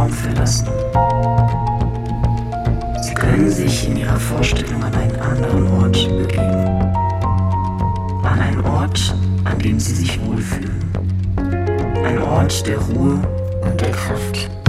Raum verlassen. Sie können sich in ihrer Vorstellung an einen anderen Ort begeben. An einen Ort, an dem sie sich wohlfühlen. Ein Ort der Ruhe und der Kraft.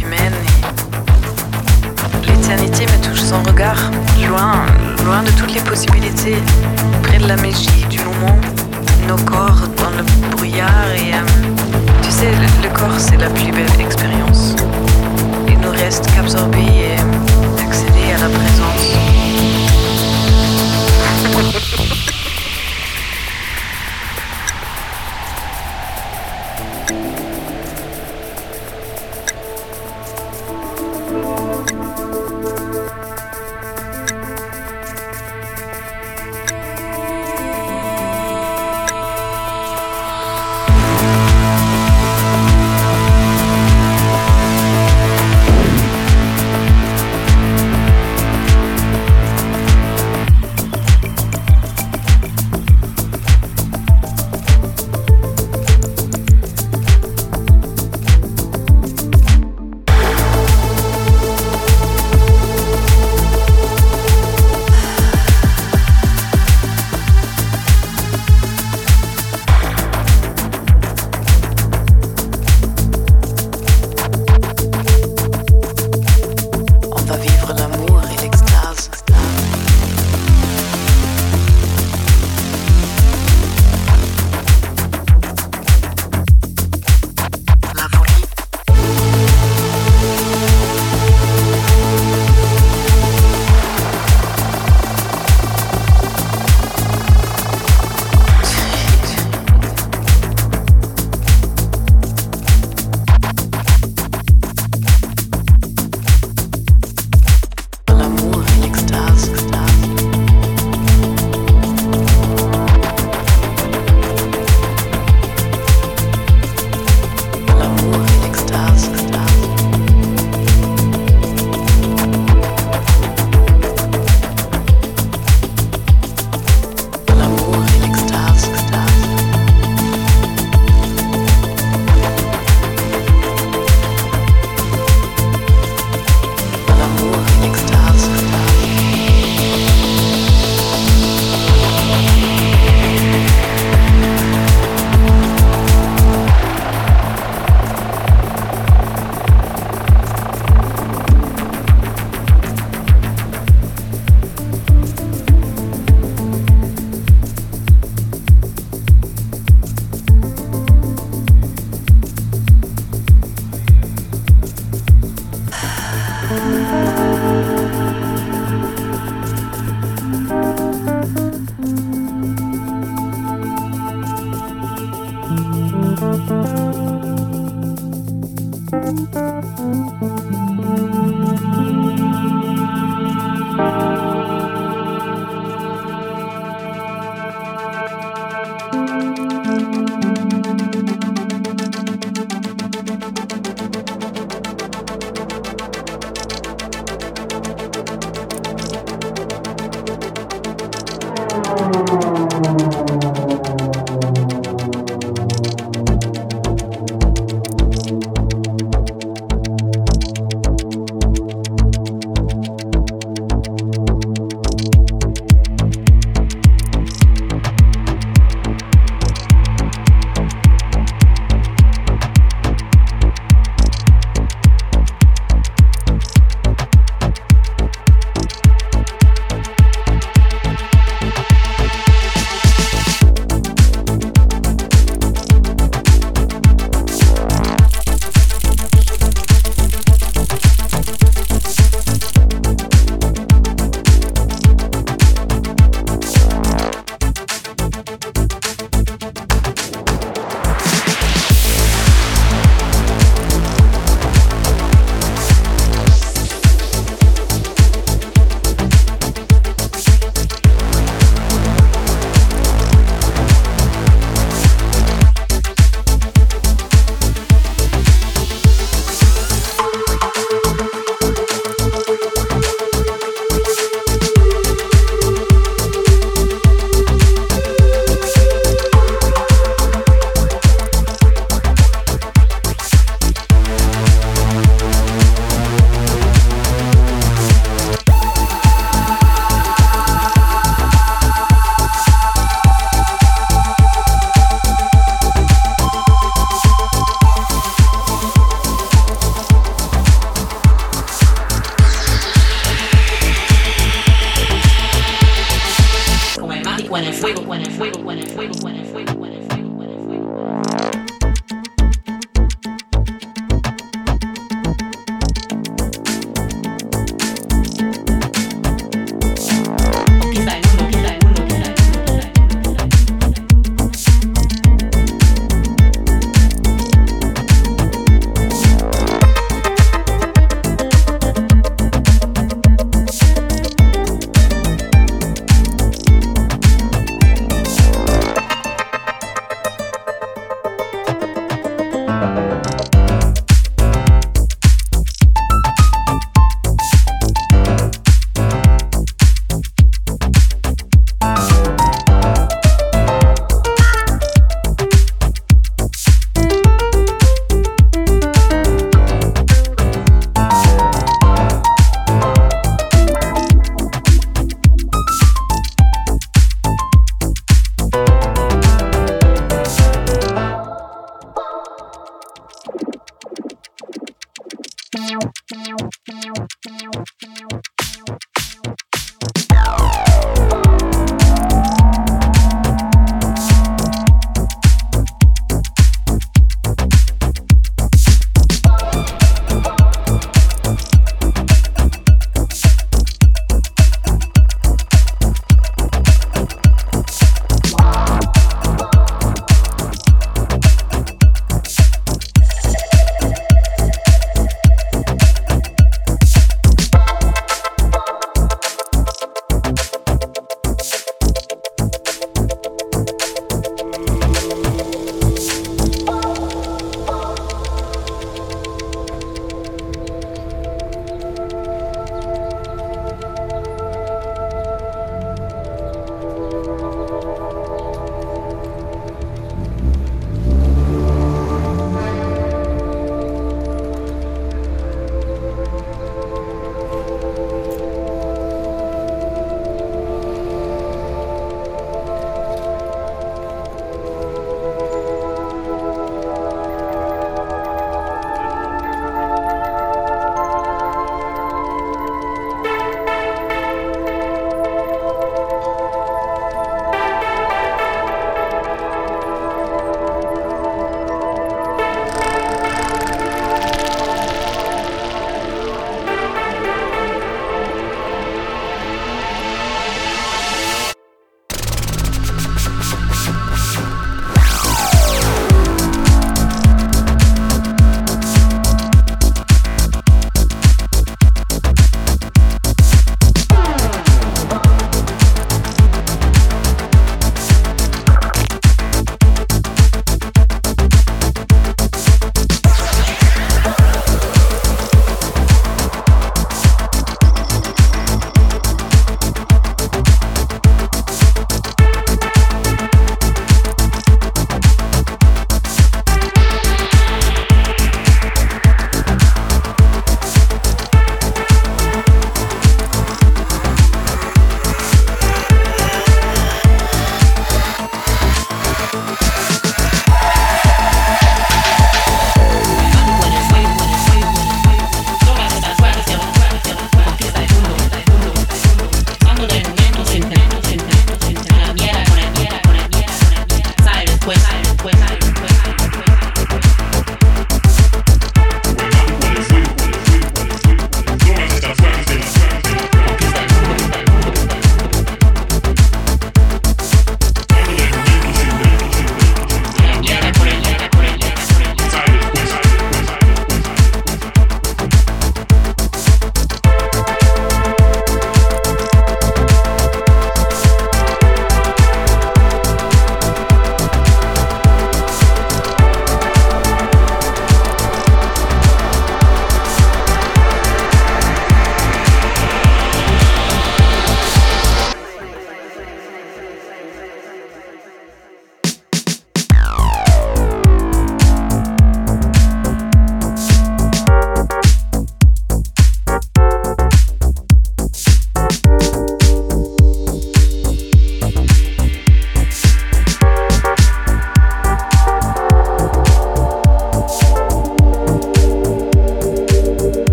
Humaine l'éternité me touche sans regard, loin, loin de toutes les possibilités, près de la magie du moment, nos corps dans le brouillard et euh, tu sais, le, le corps c'est la plus belle expérience. Il nous reste qu'absorber et euh, accéder à la présence.